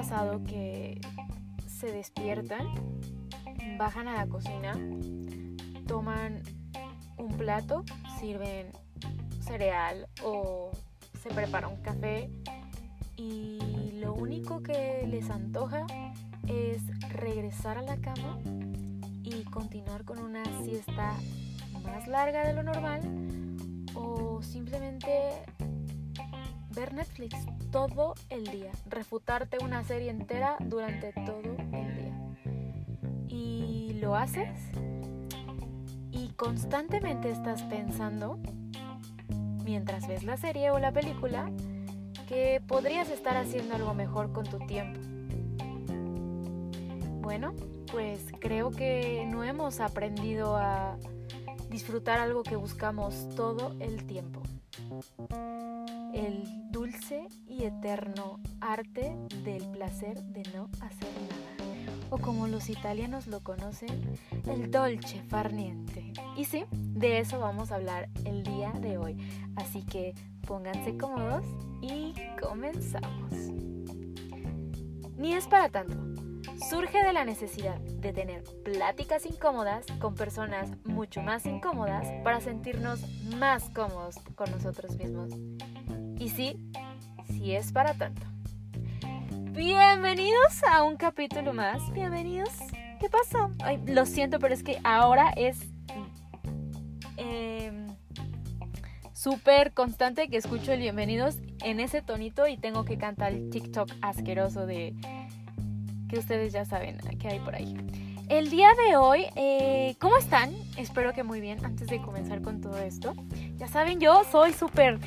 pasado que se despiertan, bajan a la cocina, toman un plato, sirven cereal o se prepara un café y lo único que les antoja es regresar a la cama y continuar con una siesta más larga de lo normal o simplemente ver Netflix todo el día, refutarte una serie entera durante todo el día. Y lo haces y constantemente estás pensando, mientras ves la serie o la película, que podrías estar haciendo algo mejor con tu tiempo. Bueno, pues creo que no hemos aprendido a disfrutar algo que buscamos todo el tiempo. El dulce y eterno arte del placer de no hacer nada. O como los italianos lo conocen, el dolce farniente. Y sí, de eso vamos a hablar el día de hoy. Así que pónganse cómodos y comenzamos. Ni es para tanto surge de la necesidad de tener pláticas incómodas con personas mucho más incómodas para sentirnos más cómodos con nosotros mismos. Y sí, sí es para tanto. Bienvenidos a un capítulo más. Bienvenidos. ¿Qué pasó? lo siento, pero es que ahora es em, súper constante que escucho el bienvenidos en ese tonito y tengo que cantar el TikTok asqueroso de que ustedes ya saben que hay por ahí. El día de hoy, eh, ¿cómo están? Espero que muy bien antes de comenzar con todo esto. Ya saben, yo soy súper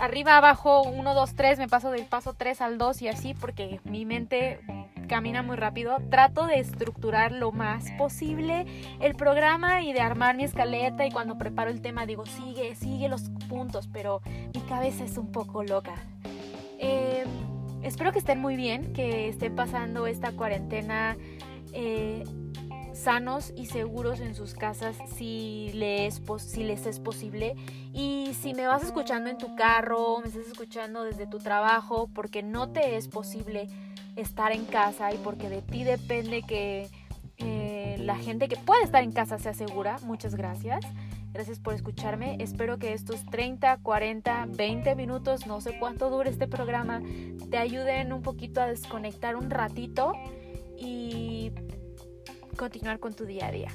arriba, abajo, 1, 2, 3, me paso del paso 3 al 2 y así porque mi mente camina muy rápido. Trato de estructurar lo más posible el programa y de armar mi escaleta y cuando preparo el tema digo, sigue, sigue los puntos, pero mi cabeza es un poco loca. Eh, espero que estén muy bien, que estén pasando esta cuarentena eh, sanos y seguros en sus casas si les, si les es posible. Y si me vas escuchando en tu carro, me estás escuchando desde tu trabajo, porque no te es posible estar en casa y porque de ti depende que eh, la gente que puede estar en casa sea segura, muchas gracias. Gracias por escucharme. Espero que estos 30, 40, 20 minutos, no sé cuánto dure este programa, te ayuden un poquito a desconectar un ratito y continuar con tu día a día.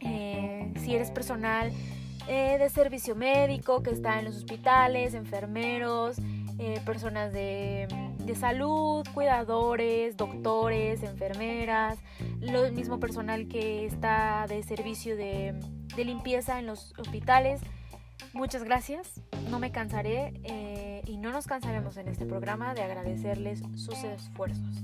Eh, si eres personal eh, de servicio médico que está en los hospitales, enfermeros, eh, personas de, de, salud, cuidadores, doctores, enfermeras, lo mismo personal que está de servicio de de limpieza en los hospitales. Muchas gracias, no me cansaré y no nos cansaremos en este programa de agradecerles sus esfuerzos.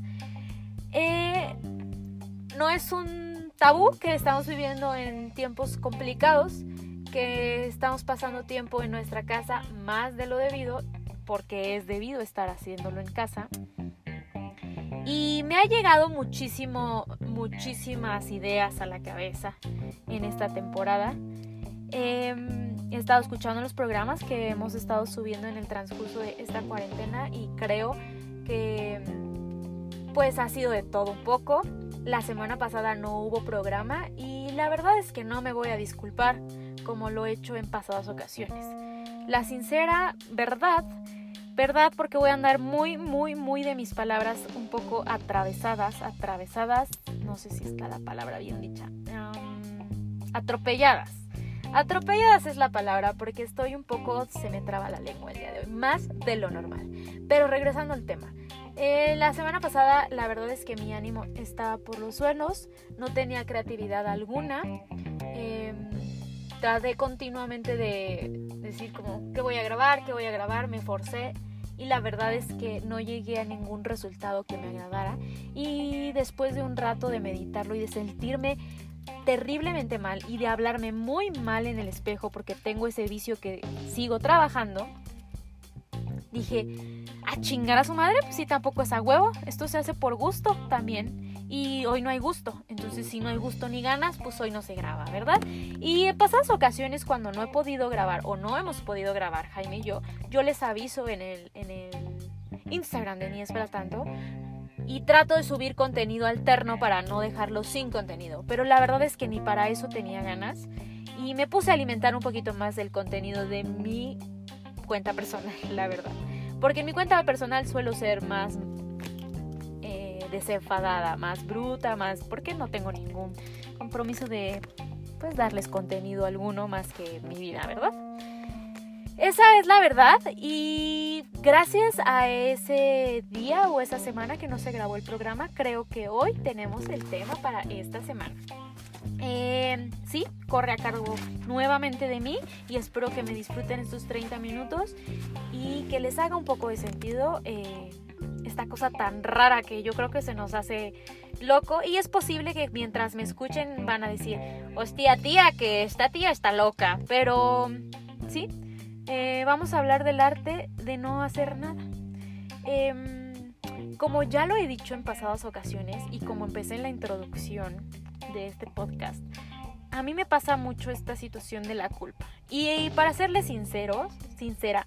No es un tabú que estamos viviendo en tiempos complicados, que estamos pasando tiempo en nuestra casa más de lo debido, porque es debido estar haciéndolo en casa. Y me ha llegado muchísimo, muchísimas ideas a la cabeza en esta temporada. Em, he estado escuchando los programas que hemos estado subiendo en el transcurso de esta cuarentena y creo que pues ha sido de todo un poco. La semana pasada no hubo programa y la verdad es que no me voy a disculpar como lo he hecho en pasadas ocasiones. La sincera verdad ¿verdad? Porque voy a andar muy, muy, muy de mis palabras un poco atravesadas, atravesadas, no sé si está la palabra bien dicha, atropelladas. Atropelladas es la palabra porque estoy un poco, se me traba la lengua el día de hoy, más de lo normal. Pero regresando al tema. Eh, la semana pasada la verdad es que mi ánimo estaba por los suelos, no tenía creatividad alguna. Eh, traté continuamente de decir como, ¿qué voy a grabar? ¿Qué voy a grabar? Me forcé y la verdad es que no llegué a ningún resultado que me agradara y después de un rato de meditarlo y de sentirme terriblemente mal y de hablarme muy mal en el espejo porque tengo ese vicio que sigo trabajando, dije, a chingar a su madre, pues si tampoco es a huevo, esto se hace por gusto también y hoy no hay gusto. Entonces, si no hay gusto ni ganas, pues hoy no se graba, ¿verdad? Y en pasadas ocasiones, cuando no he podido grabar o no hemos podido grabar, Jaime y yo, yo les aviso en el, en el Instagram de Ni es para tanto. y trato de subir contenido alterno para no dejarlo sin contenido. Pero la verdad es que ni para eso tenía ganas y me puse a alimentar un poquito más del contenido de mi cuenta personal, la verdad. Porque en mi cuenta personal suelo ser más eh, desenfadada, más bruta, más... porque no tengo ningún compromiso de pues darles contenido alguno más que mi vida, ¿verdad? Esa es la verdad y gracias a ese día o esa semana que no se grabó el programa, creo que hoy tenemos el tema para esta semana. Eh, sí, corre a cargo nuevamente de mí y espero que me disfruten estos 30 minutos y que les haga un poco de sentido eh, esta cosa tan rara que yo creo que se nos hace loco y es posible que mientras me escuchen van a decir, hostia tía, que esta tía está loca, pero sí, eh, vamos a hablar del arte de no hacer nada. Em, como ya lo he dicho en pasadas ocasiones y como empecé en la introducción de este podcast, a mí me pasa mucho esta situación de la culpa. Y para serles sinceros, sincera,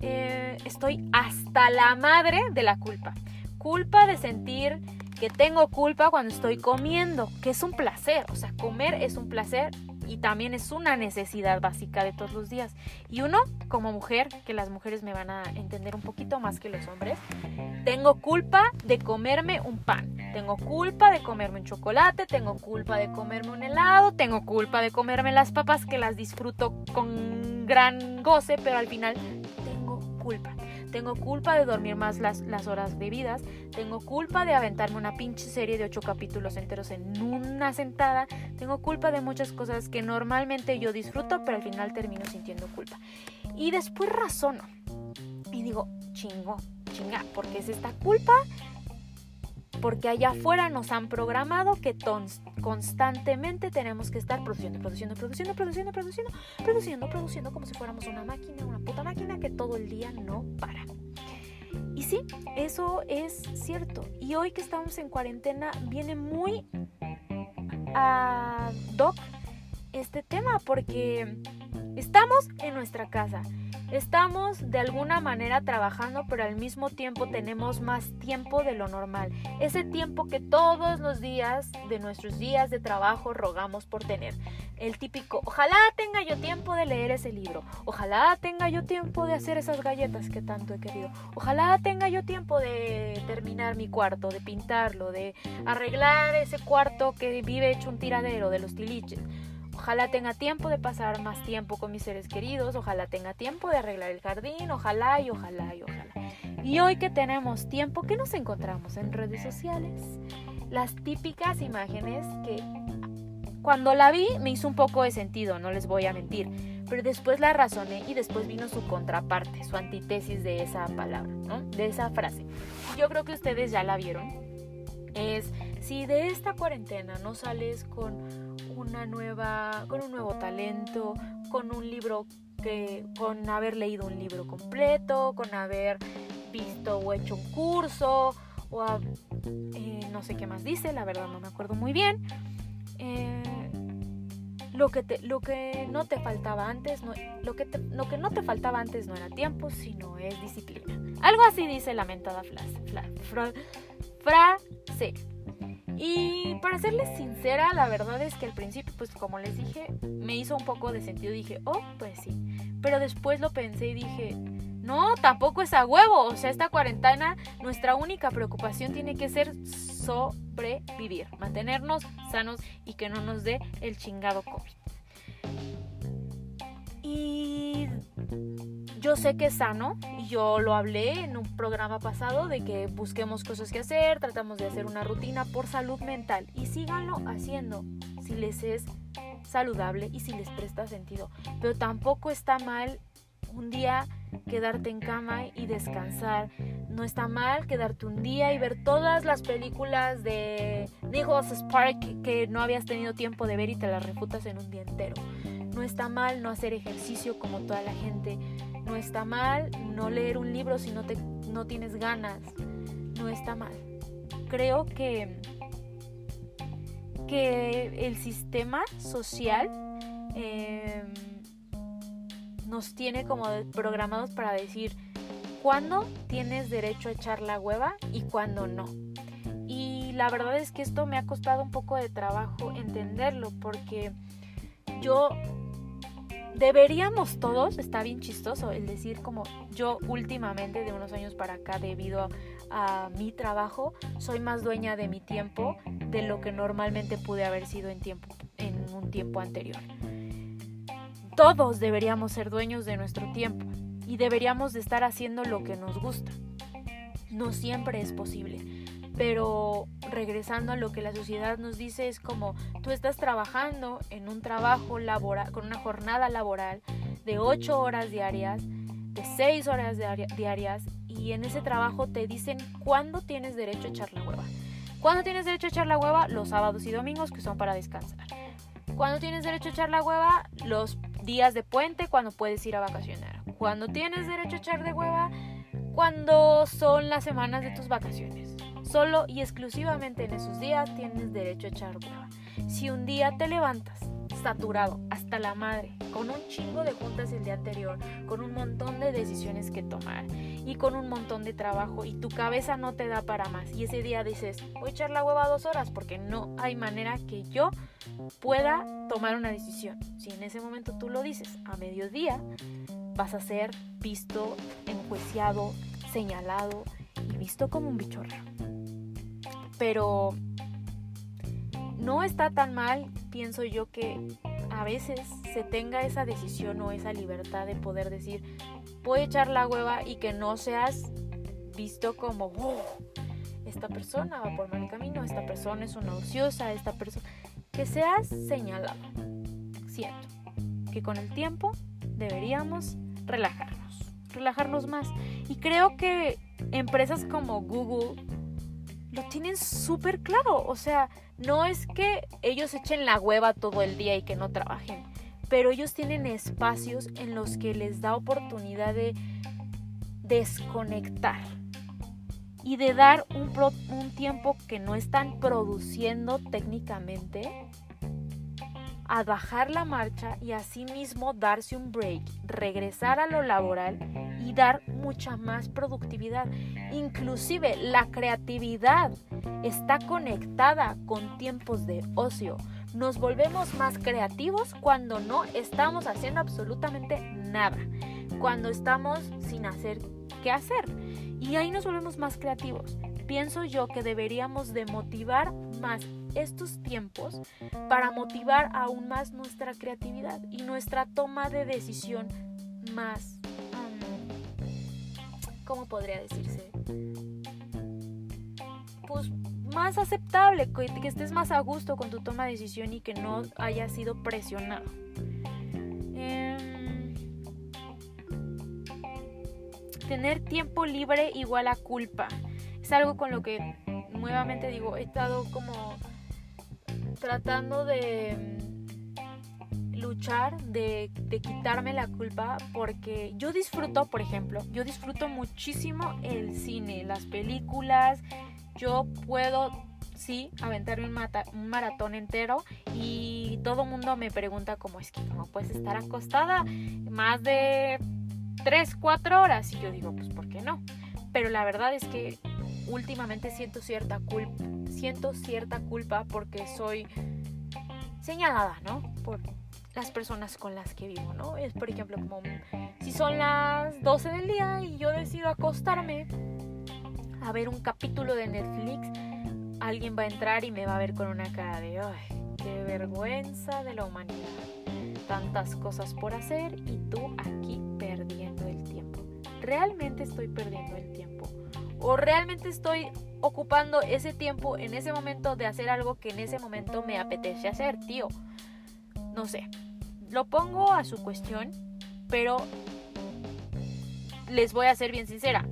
eh, estoy hasta la madre de la culpa. Culpa de sentir que tengo culpa cuando estoy comiendo, que es un placer, o sea, comer es un placer y también es una necesidad básica de todos los días. Y uno, como mujer, que las mujeres me van a entender un poquito más que los hombres, tengo culpa de comerme un pan, tengo culpa de comerme un chocolate, tengo culpa de comerme un helado, tengo culpa de comerme las papas que las disfruto con gran goce, pero al final tengo culpa. Tengo culpa de dormir más las, las horas debidas. Tengo culpa de aventarme una pinche serie de ocho capítulos enteros en una sentada. Tengo culpa de muchas cosas que normalmente yo disfruto, pero al final termino sintiendo culpa. Y después razono. Y digo, chingo, chinga, porque es esta culpa? Porque allá afuera nos han programado que constantemente tenemos que estar produciendo, produciendo, produciendo, produciendo, produciendo, produciendo, produciendo como si fuéramos una máquina, una puta máquina que todo el día no para. Y sí, eso es cierto. Y hoy que estamos en cuarentena viene muy a doc este tema porque estamos en nuestra casa Estamos de alguna manera trabajando, pero al mismo tiempo tenemos más tiempo de lo normal. Ese tiempo que todos los días de nuestros días de trabajo rogamos por tener. El típico, ojalá tenga yo tiempo de leer ese libro. Ojalá tenga yo tiempo de hacer esas galletas que tanto he querido. Ojalá tenga yo tiempo de terminar mi cuarto, de pintarlo, de arreglar ese cuarto que vive hecho un tiradero de los tiliches. Ojalá tenga tiempo de pasar más tiempo con mis seres queridos, ojalá tenga tiempo de arreglar el jardín, ojalá y ojalá y ojalá. Y hoy que tenemos tiempo, ¿qué nos encontramos en redes sociales? Las típicas imágenes que cuando la vi me hizo un poco de sentido, no les voy a mentir, pero después la razoné y después vino su contraparte, su antítesis de esa palabra, ¿no? De esa frase. Yo creo que ustedes ya la vieron. Es si de esta cuarentena no sales con una nueva, con un nuevo talento, con un libro que, con haber leído un libro completo, con haber visto o hecho un curso, o eh, no sé qué más dice, la verdad no me acuerdo muy bien. Eh, lo que, te, lo que no te faltaba antes, no, lo, que lo que no te faltaba antes no era tiempo, sino es disciplina. Algo así dice la mentada frase. Y para serles sincera, la verdad es que al principio, pues como les dije, me hizo un poco de sentido. Dije, oh, pues sí. Pero después lo pensé y dije, no, tampoco es a huevo. O sea, esta cuarentena, nuestra única preocupación tiene que ser sobrevivir, mantenernos sanos y que no nos dé el chingado COVID. Y yo sé que es sano y yo lo hablé en un programa pasado de que busquemos cosas que hacer, tratamos de hacer una rutina por salud mental y síganlo haciendo si les es saludable y si les presta sentido. Pero tampoco está mal un día quedarte en cama y descansar. No está mal quedarte un día y ver todas las películas de Nicholas Spark que no habías tenido tiempo de ver y te las refutas en un día entero. No está mal no hacer ejercicio como toda la gente. No está mal no leer un libro si no, te, no tienes ganas. No está mal. Creo que, que el sistema social em, nos tiene como programados para decir cuándo tienes derecho a echar la hueva y cuándo no. la verdad es que esto me ha costado un poco de trabajo entenderlo porque yo deberíamos todos, está bien chistoso el decir como yo últimamente de unos años para acá debido a, mi trabajo soy más dueña de mi tiempo de lo que normalmente pude haber sido en tiempo en un tiempo anterior. Todos deberíamos ser dueños de nuestro tiempo y deberíamos de estar haciendo lo que nos gusta. No siempre es posible, pero regresando a lo que la sociedad nos dice es como tú estás trabajando en un trabajo laboral, con una jornada laboral de 8 horas diarias, de 6 horas diarias y en ese trabajo te dicen cuándo tienes derecho a echar la hueva. ¿Cuándo tienes derecho a echar la hueva? Los sábados y domingos que son para descansar. ¿Cuándo tienes derecho a echar la hueva? Los días de puente cuando puedes ir a vacacionar. Cuando tienes derecho a echar de hueva, cuando son las semanas de tus vacaciones. Solo y exclusivamente en esos días tienes derecho a echar hueva. Si un día te levantas saturado hasta la madre, con un chingo de juntas el día anterior, con un montón de decisiones que tomar y con un montón de trabajo y tu cabeza no te da para más y ese día dices, voy a echar la hueva dos horas porque no hay manera que yo pueda tomar una decisión. Si en ese momento tú lo dices a mediodía, vas a ser visto, enjuiciado, señalado y visto como un bicho. Pero no está tan mal, pienso yo, que a veces se tenga esa decisión o esa libertad de poder decir, voy a echar la hueva y que no seas visto como, esta persona va por mal camino, esta persona es una ociosa, esta persona... Que seas señalado. Siento que con el tiempo deberíamos relajarnos, relajarnos más. Y creo que empresas como Google lo tienen súper claro. O sea, no es que ellos echen la hueva todo el día y que no trabajen, pero ellos tienen espacios en los que les da oportunidad de desconectar y de dar un, un tiempo que no están produciendo técnicamente a bajar la marcha y asimismo darse un break, regresar a lo laboral y dar mucha más productividad. Inclusive la creatividad está conectada con tiempos de ocio. Nos volvemos más creativos cuando no estamos haciendo absolutamente nada, cuando estamos sin hacer qué hacer. Y ahí nos volvemos más creativos. Pienso yo que deberíamos de motivar más estos tiempos para motivar aún más nuestra creatividad y nuestra toma de decisión más, ¿cómo podría decirse? Pues más aceptable, que, estés más a gusto con tu toma de decisión y que no haya sido presionado. Em, tener tiempo libre igual a culpa. Es algo con lo que nuevamente digo, he estado como tratando de mm, luchar, de, quitarme la culpa, porque yo disfruto, por ejemplo, yo disfruto muchísimo el cine, las películas, yo puedo, sí, aventarme un, un maratón entero y todo mundo me pregunta cómo es que no puedes estar acostada más de 3, 4 horas y yo digo, pues ¿por qué no? Pero la verdad es que últimamente siento cierta culpa siento cierta culpa porque soy señalada, ¿no? Por las personas con las que vivo, ¿no? Es por ejemplo como si son las 12 del día y yo decido acostarme a ver un capítulo de Netflix, alguien va a entrar y me va a ver con una cara de, ay, qué vergüenza de la humanidad. Tantas cosas por hacer y tú aquí perdiendo el tiempo. Realmente estoy perdiendo el tiempo. O realmente estoy ocupando ese tiempo en ese momento de hacer algo que en ese momento me apetece hacer, tío. No sé. Lo pongo a su cuestión, pero les voy a ser bien sincera.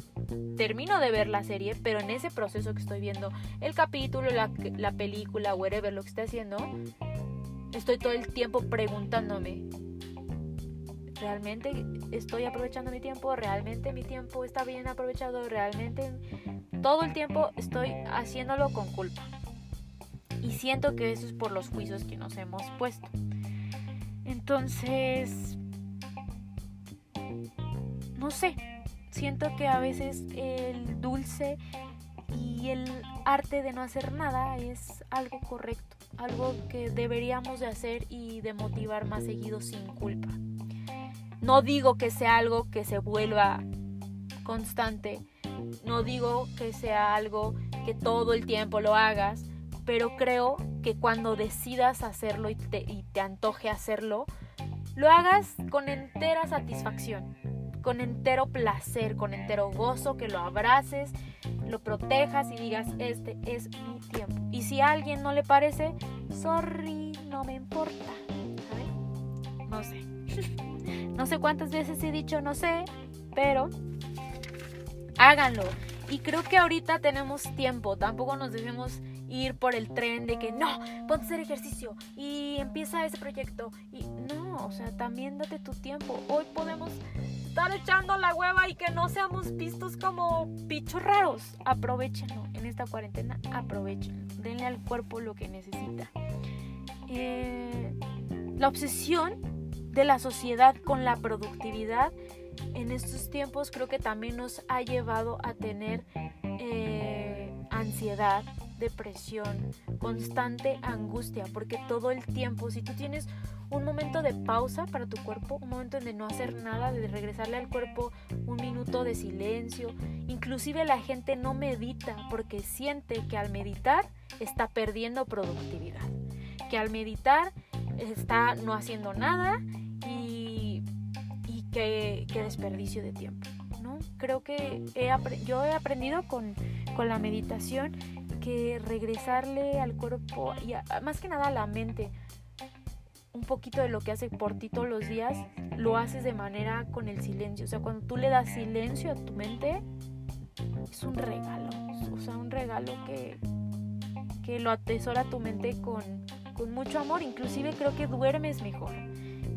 Termino de ver la serie, pero en ese proceso que estoy viendo el capítulo, la, la película, whatever, lo que esté haciendo, estoy todo el tiempo preguntándome, ¿realmente estoy aprovechando mi tiempo? ¿Realmente mi tiempo está bien aprovechado? ¿Realmente todo el tiempo estoy haciéndolo con culpa. Y siento que eso es por los juicios que nos hemos puesto. Entonces, no sé, siento que a veces el dulce y el arte de no hacer nada es algo correcto, algo que deberíamos de hacer y de motivar más seguido sin culpa. No digo que sea algo que se vuelva constante, no digo que sea algo que todo el tiempo lo hagas, pero creo que cuando decidas hacerlo y te, y te antoje hacerlo, lo hagas con entera satisfacción, con entero placer, con entero gozo, que lo abraces, lo protejas y digas, este es mi tiempo. Y si a alguien no le parece, sorry, no me importa. No sé. No sé cuántas veces he dicho no sé, pero háganlo. Y creo que ahorita tenemos tiempo, tampoco nos debemos ir por el tren de que no, ponte a hacer ejercicio y empieza ese proyecto. Y no, o sea, también date tu tiempo. Hoy podemos estar echando la hueva y que no seamos vistos como bichos raros. Aprovechenlo en esta cuarentena, aprovechenlo. Denle al cuerpo lo que necesita. Eh, la obsesión de la sociedad con la productividad en estos tiempos creo que también nos ha llevado a tener eh, ansiedad, depresión, constante angustia, porque todo el tiempo, si tú tienes un momento de pausa para tu cuerpo, un momento de no hacer nada, de regresarle al cuerpo un minuto de silencio, inclusive la gente no medita porque siente que al meditar está perdiendo productividad, que al meditar está no haciendo nada y que, desperdicio de tiempo. ¿no? Creo que yo he aprendido con, con la meditación que regresarle al cuerpo y más que nada a la mente un poquito de lo que hace por ti todos los días, lo haces de manera con el silencio. O sea, cuando tú le das silencio a tu mente, es un regalo. O sea, un regalo que, que lo atesora tu mente con, con mucho amor. Inclusive creo que duermes mejor.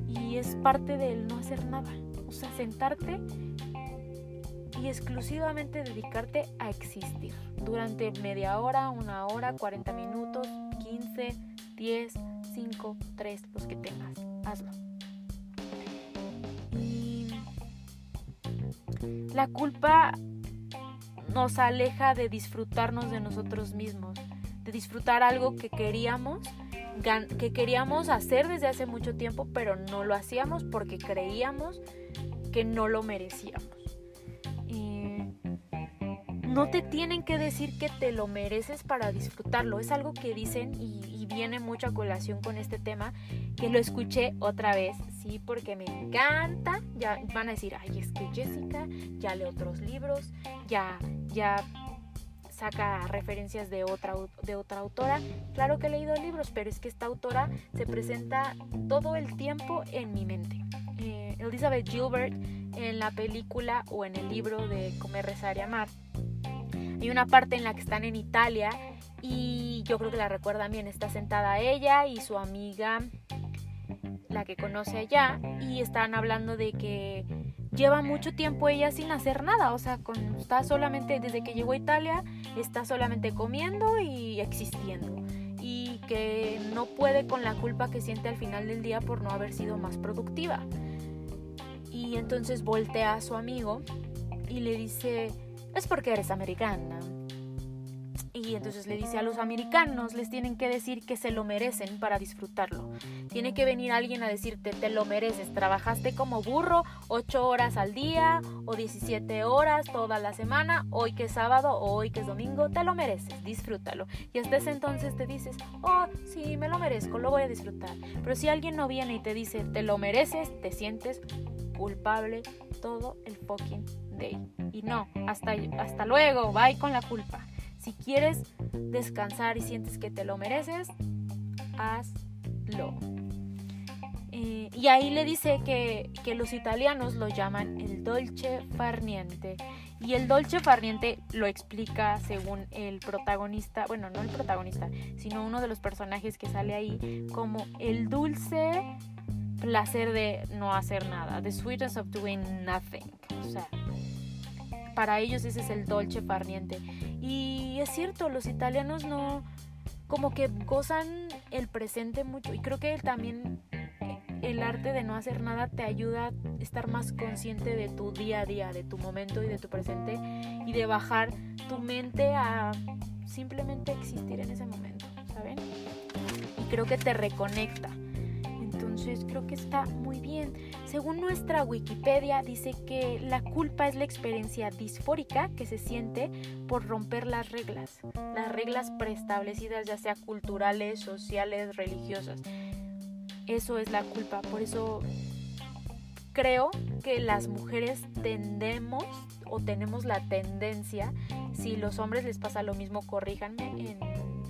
Y es parte del no hacer nada. O sentarte y exclusivamente dedicarte a existir durante media hora, una hora, 40 minutos, 15, 10, 5, 3, los que tengas. Hazlo. Y la culpa nos aleja de disfrutarnos de nosotros mismos, de disfrutar algo que queríamos que queríamos hacer desde hace mucho tiempo, pero no lo hacíamos porque creíamos que no lo merecíamos no te tienen que decir que te lo mereces para disfrutarlo. Es algo que dicen y, viene mucho a colación con este tema, que lo escuché otra vez, sí, porque me encanta. Ya van a decir, ay, es que Jessica ya lee otros libros, ya, ya saca referencias de otra, de otra autora. Claro que he leído libros, pero es que esta autora se presenta todo el tiempo en mi mente. Elizabeth Gilbert en la película o en el libro de Comer, Rezar y Amar hay una parte en la que están en Italia y yo creo que la recuerdan bien. Está sentada ella y su amiga, la que conoce allá, y están hablando de que lleva mucho tiempo ella sin hacer nada. O sea, está solamente, desde que llegó a Italia, está solamente comiendo y existiendo. Y que no puede con la culpa que siente al final del día por no haber sido más productiva. Y entonces voltea a su amigo y le dice, es porque eres americana. Y entonces le dice a los americanos, les tienen que decir que se lo merecen para disfrutarlo. Tiene que venir alguien a decirte, te lo mereces, trabajaste como burro 8 horas al día o 17 horas toda la semana, hoy que es sábado o hoy que es domingo, te lo mereces, disfrútalo. Y hasta ese entonces te dices, oh, sí, me lo merezco, lo voy a disfrutar. Pero si alguien no viene y te dice, te lo mereces, te sientes culpable todo el fucking y no, hasta, hasta luego, bye con la culpa. Si quieres descansar y sientes que te lo mereces, hazlo. Eh, y ahí le dice que, que, los italianos lo llaman el dolce farniente. Y el dolce farniente lo explica según el protagonista, bueno, no el protagonista, sino uno de los personajes que sale ahí, como el dulce placer de no hacer nada, the sweetness of doing nothing. O sea, para ellos ese es el dolce farniente. Y es cierto, los italianos no, como que gozan el presente mucho. Y creo que también el arte de no hacer nada te ayuda a estar más consciente de tu día a día, de tu momento y de tu presente. Y de bajar tu mente a simplemente existir en ese momento, ¿saben? Y creo que te reconecta. Entonces creo que está muy bien. Según nuestra Wikipedia dice que la culpa es la experiencia disfórica que se siente por romper las reglas, las reglas preestablecidas ya sea culturales, sociales, religiosas. Eso es la culpa, por eso creo que las mujeres tendemos o tenemos la tendencia, si los hombres les pasa lo mismo, corríjanme en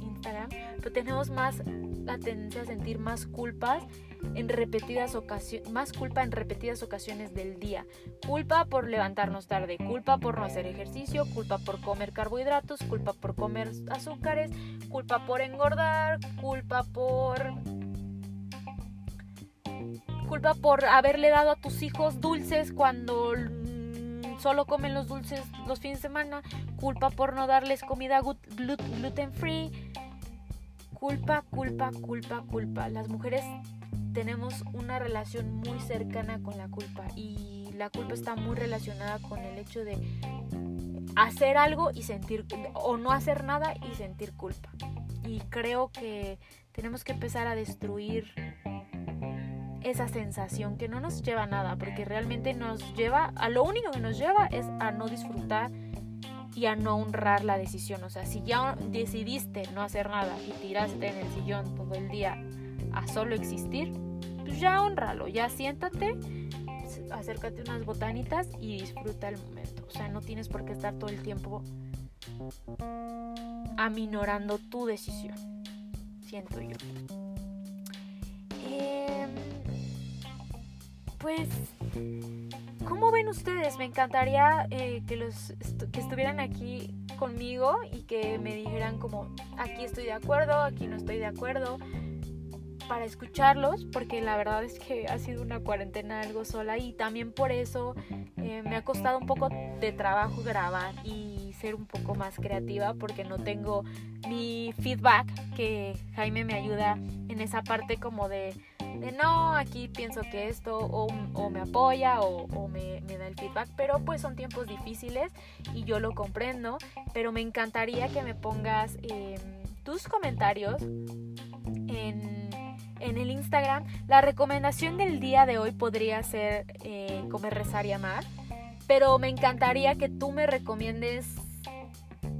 Instagram, pero tenemos más la tendencia a sentir más culpas en repetidas ocasiones, más culpa en repetidas ocasiones del día. Culpa por levantarnos tarde, culpa por no hacer ejercicio, culpa por comer carbohidratos, culpa por comer azúcares, culpa por engordar, culpa por culpa por haberle dado a tus hijos dulces cuando mm, solo comen los dulces los fines de semana, culpa por no darles comida gluten free, culpa, culpa, culpa, culpa. Las mujeres tenemos una relación muy cercana con la culpa y la culpa está muy relacionada con el hecho de hacer algo y sentir o no hacer nada y sentir culpa. Y creo que tenemos que empezar a destruir esa sensación que no nos lleva a nada, porque realmente nos lleva, a lo único que nos lleva es a no disfrutar y a no honrar la decisión. O sea, si ya decidiste no hacer nada y tiraste en el sillón todo el día a solo existir, pues ya honralo, ya siéntate, acércate unas botanitas y disfruta el momento. O sea, no tienes por qué estar todo el tiempo aminorando tu decisión, siento yo. Em, pues ¿Cómo ven ustedes? Me encantaría eh, que, los, que estuvieran aquí conmigo y que me dijeran como aquí estoy de acuerdo, aquí no estoy de acuerdo, para escucharlos, porque la verdad es que ha sido una cuarentena algo sola y también por eso eh, me ha costado un poco de trabajo grabar y ser un poco más creativa porque no tengo mi feedback que Jaime me ayuda en esa parte como de no, aquí pienso que esto o, me apoya o, me, da el feedback, pero pues son tiempos difíciles y yo lo comprendo, pero me encantaría que me pongas em, tus comentarios en, el Instagram. La recomendación del día de hoy podría ser eh, comer, rezar y amar, pero me encantaría que tú me recomiendes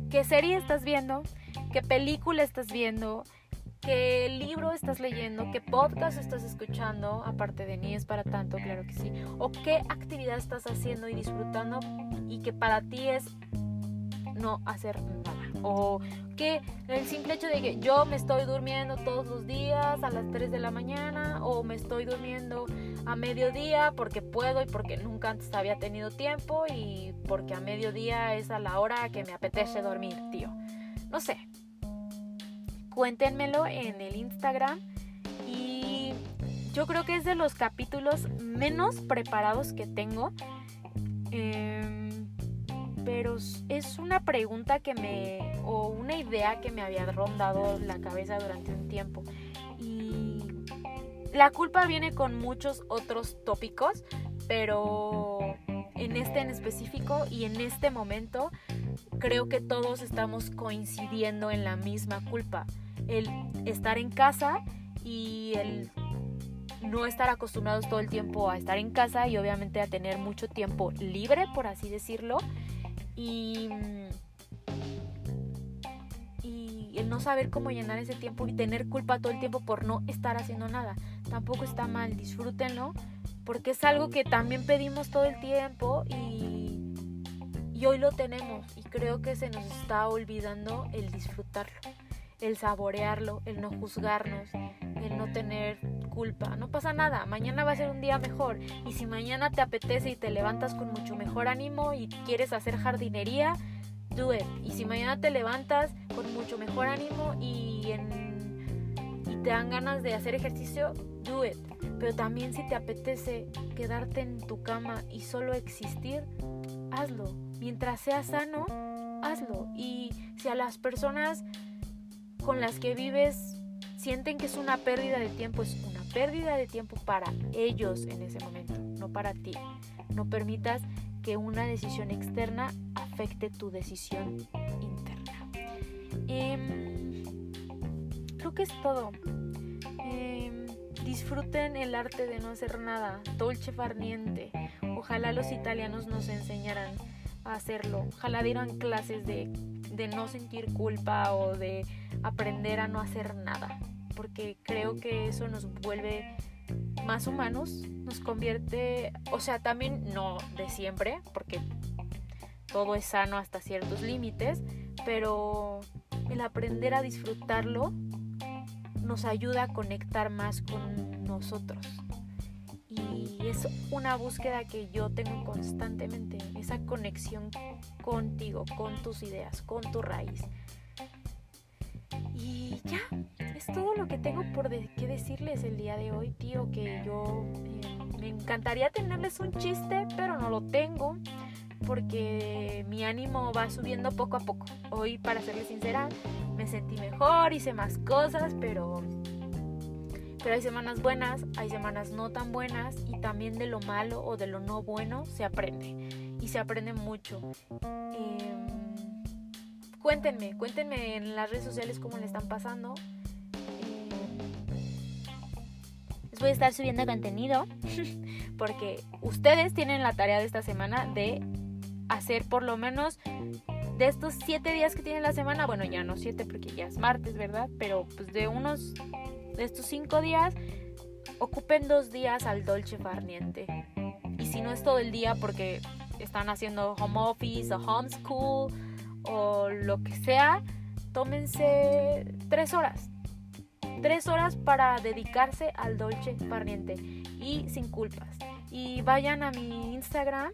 qué serie estás viendo, qué película estás viendo, qué libro estás leyendo, qué podcast estás escuchando, aparte de ni es para tanto, claro que sí, o qué actividad estás haciendo y disfrutando y que para ti es no hacer nada. O que el simple hecho de que yo me estoy durmiendo todos los días a las 3 de la mañana o me estoy durmiendo a mediodía porque puedo y porque nunca antes había tenido tiempo y porque a mediodía es a la hora que me apetece dormir, tío. No sé, cuéntenmelo en el Instagram y yo creo que es de los capítulos menos preparados que tengo. Em, pero es una pregunta que me o una idea que me había rondado la cabeza durante un tiempo y la culpa viene con muchos otros tópicos pero en este en específico y en este momento creo que todos estamos coincidiendo en la misma culpa el estar en casa y el no estar acostumbrados todo el tiempo a estar en casa y obviamente a tener mucho tiempo libre, por así decirlo. Y, y el no saber cómo llenar ese tiempo y tener culpa todo el tiempo por no estar haciendo nada. Tampoco está mal, disfrútenlo, porque es algo que también pedimos todo el tiempo y, y hoy lo tenemos y creo que se nos está olvidando el disfrutarlo el saborearlo, el no juzgarnos, el no tener culpa. No pasa nada, mañana va a ser un día mejor. Y si mañana te apetece y te levantas con mucho mejor ánimo y quieres hacer jardinería, do it. Y si mañana te levantas con mucho mejor ánimo y, te dan ganas de hacer ejercicio, do it. Pero también si te apetece quedarte en tu cama y solo existir, hazlo. Mientras sea sano, hazlo. Y si a las personas con las que vives sienten que es una pérdida de tiempo, es una pérdida de tiempo para ellos en ese momento, no para ti. No permitas que una decisión externa afecte tu decisión interna. Em, creo que es todo. Em, disfruten el arte de no hacer nada, dolce farniente. Ojalá los italianos nos enseñaran a hacerlo. Ojalá dieran clases de, de no sentir culpa o de aprender a no hacer nada. Porque creo que eso nos vuelve más humanos, nos convierte, o sea, también no de siempre, porque todo es sano hasta ciertos límites, pero el aprender a disfrutarlo nos ayuda a conectar más con nosotros. Y es una búsqueda que yo tengo constantemente, esa conexión contigo, con tus ideas, con tu raíz. Y ya, es todo lo que tengo por que decirles el día de hoy, tío, que yo eh, me encantaría tenerles un chiste, pero no lo tengo porque mi ánimo va subiendo poco a poco. Hoy, para serles sincera, me sentí mejor, hice más cosas, pero, pero hay semanas buenas, hay semanas no tan buenas y también de lo malo o de lo no bueno se aprende y se aprende mucho. Em, cuéntenme, cuéntenme en las redes sociales cómo le están pasando. Em, les voy a estar subiendo contenido porque ustedes tienen la tarea de esta semana de hacer por lo menos de estos siete días que tiene la semana, bueno, ya no siete porque ya es martes, ¿verdad? Pero pues de unos, de estos cinco días, ocupen dos días al dolce farniente. Y si no es todo el día porque están haciendo home office o homeschool o lo que sea, tómense tres horas. Tres horas para dedicarse al dolce farniente y sin culpas. Y vayan a mi Instagram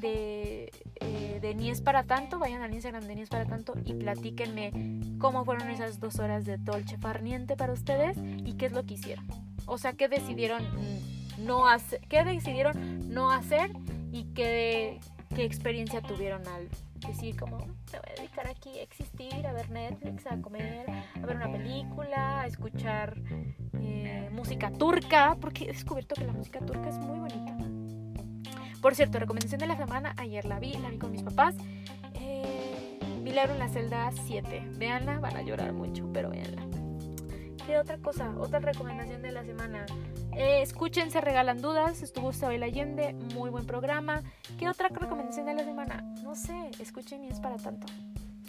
de, eh, de Ni es para tanto, vayan al Instagram de Ni es para tanto y platíquenme cómo fueron esas dos horas de Dolce Farniente para ustedes y qué es lo que hicieron. O sea, qué decidieron no hacer, qué decidieron no hacer y qué, qué experiencia tuvieron al decir como te voy a dedicar aquí a existir, a ver Netflix, a comer, a ver una película, a escuchar eh, música turca, porque he descubierto que la música turca es muy bonita. Por cierto, recomendación de la semana, ayer la vi, la vi con mis papás. Eh, Milagro en la celda 7. Veanla, van a llorar mucho, pero veanla. ¿Qué otra cosa? Otra recomendación de la semana. Eh, escuchen, regalan dudas. Estuvo Isabel Allende, muy buen programa. ¿Qué otra recomendación de la semana? No sé, escuchen y es para tanto.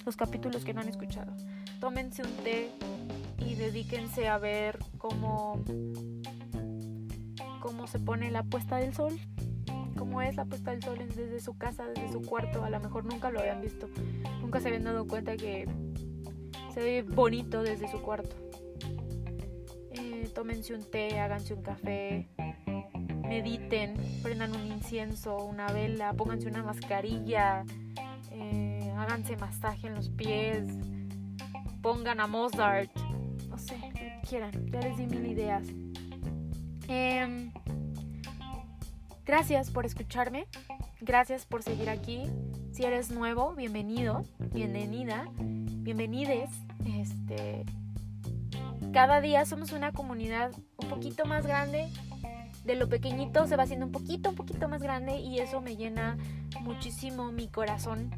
Los capítulos que no han escuchado. Tómense un té y dedíquense a ver cómo, cómo se pone la puesta del sol cómo es la puesta del sol desde su casa, desde su cuarto. A lo mejor nunca lo habían visto. Nunca se habían dado cuenta que se ve bonito desde su cuarto. Eh, tómense un té, háganse un café, mediten, prendan un incienso, una vela, pónganse una mascarilla, eh, háganse masaje en los pies, pongan a Mozart, no sé, quieran, ya les di mil ideas. Eh, Gracias por escucharme, gracias por seguir aquí. Si eres nuevo, bienvenido, bienvenida, bienvenides. Este, cada día somos una comunidad un poquito más grande. De lo pequeñito se va haciendo un poquito, un poquito más grande y eso me llena muchísimo mi corazón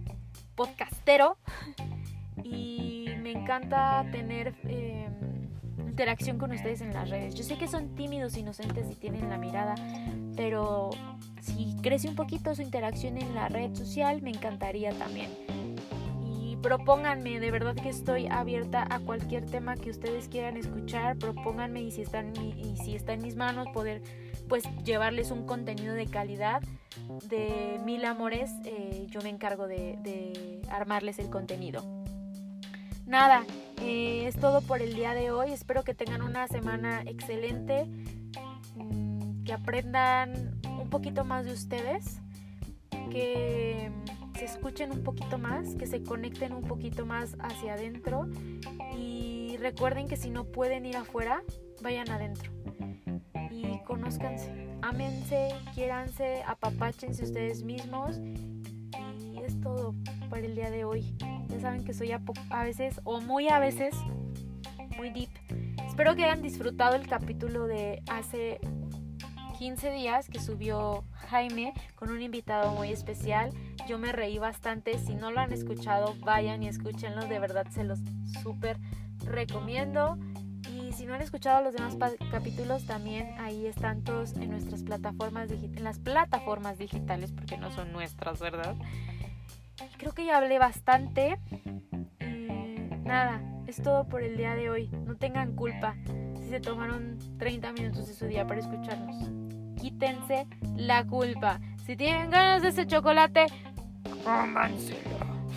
podcastero. Y me encanta tener em, interacción con ustedes en las redes. Yo sé que son tímidos, inocentes y tienen la mirada pero si crece un poquito su interacción en la red social, me encantaría también. Y propónganme, de verdad que estoy abierta a cualquier tema que ustedes quieran escuchar, propónganme y si está en, y si está en mis manos poder pues llevarles un contenido de calidad de mil amores, eh, yo me encargo de, armarles el contenido. Nada, eh, es todo por el día de hoy. Espero que tengan una semana excelente que aprendan un poquito más de ustedes, que se escuchen un poquito más, que se conecten un poquito más hacia adentro y recuerden que si no pueden ir afuera, vayan adentro y conózcanse, ámense, quiéranse, apapáchense ustedes mismos y es todo para el día de hoy. Ya saben que soy a, a veces o muy a veces muy deep. Espero que hayan disfrutado el capítulo de hace 15 días que subió Jaime con un invitado muy especial. Yo me reí bastante. Si no lo han escuchado, vayan y escúchenlo. De verdad se los súper recomiendo. Si no han escuchado los demás capítulos, también ahí están todos en nuestras plataformas en las plataformas digitales, porque no son nuestras, ¿verdad? Creo que ya hablé bastante. Nada, es todo por el día de hoy. No tengan culpa si se tomaron 30 minutos de su día para escucharnos. Quítense la culpa. Si tienen ganas de ese chocolate, cómanselo.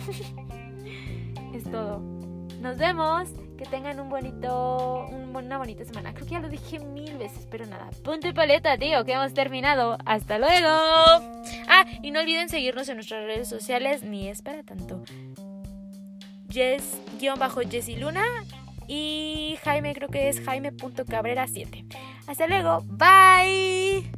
es todo. Nos vemos. Que tengan un bonito, una bonita semana. Creo que ya lo dije mil veces, pero nada. Punto y paleta, tío, que hemos terminado. Hasta luego. Ah, y no olviden seguirnos en nuestras redes sociales, ni es para tanto. Jess-Jessie Luna y Jaime creo que es jaime.cabrera7. Hasta luego, bye.